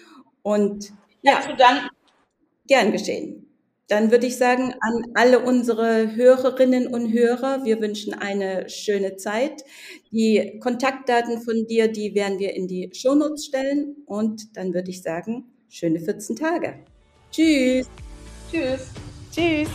und ja, zu danken. Gern geschehen. Dann würde ich sagen, an alle unsere Hörerinnen und Hörer, wir wünschen eine schöne Zeit. Die Kontaktdaten von dir, die werden wir in die Shownotes stellen. Und dann würde ich sagen, schöne 14 Tage. Tschüss. Tschüss. Tschüss.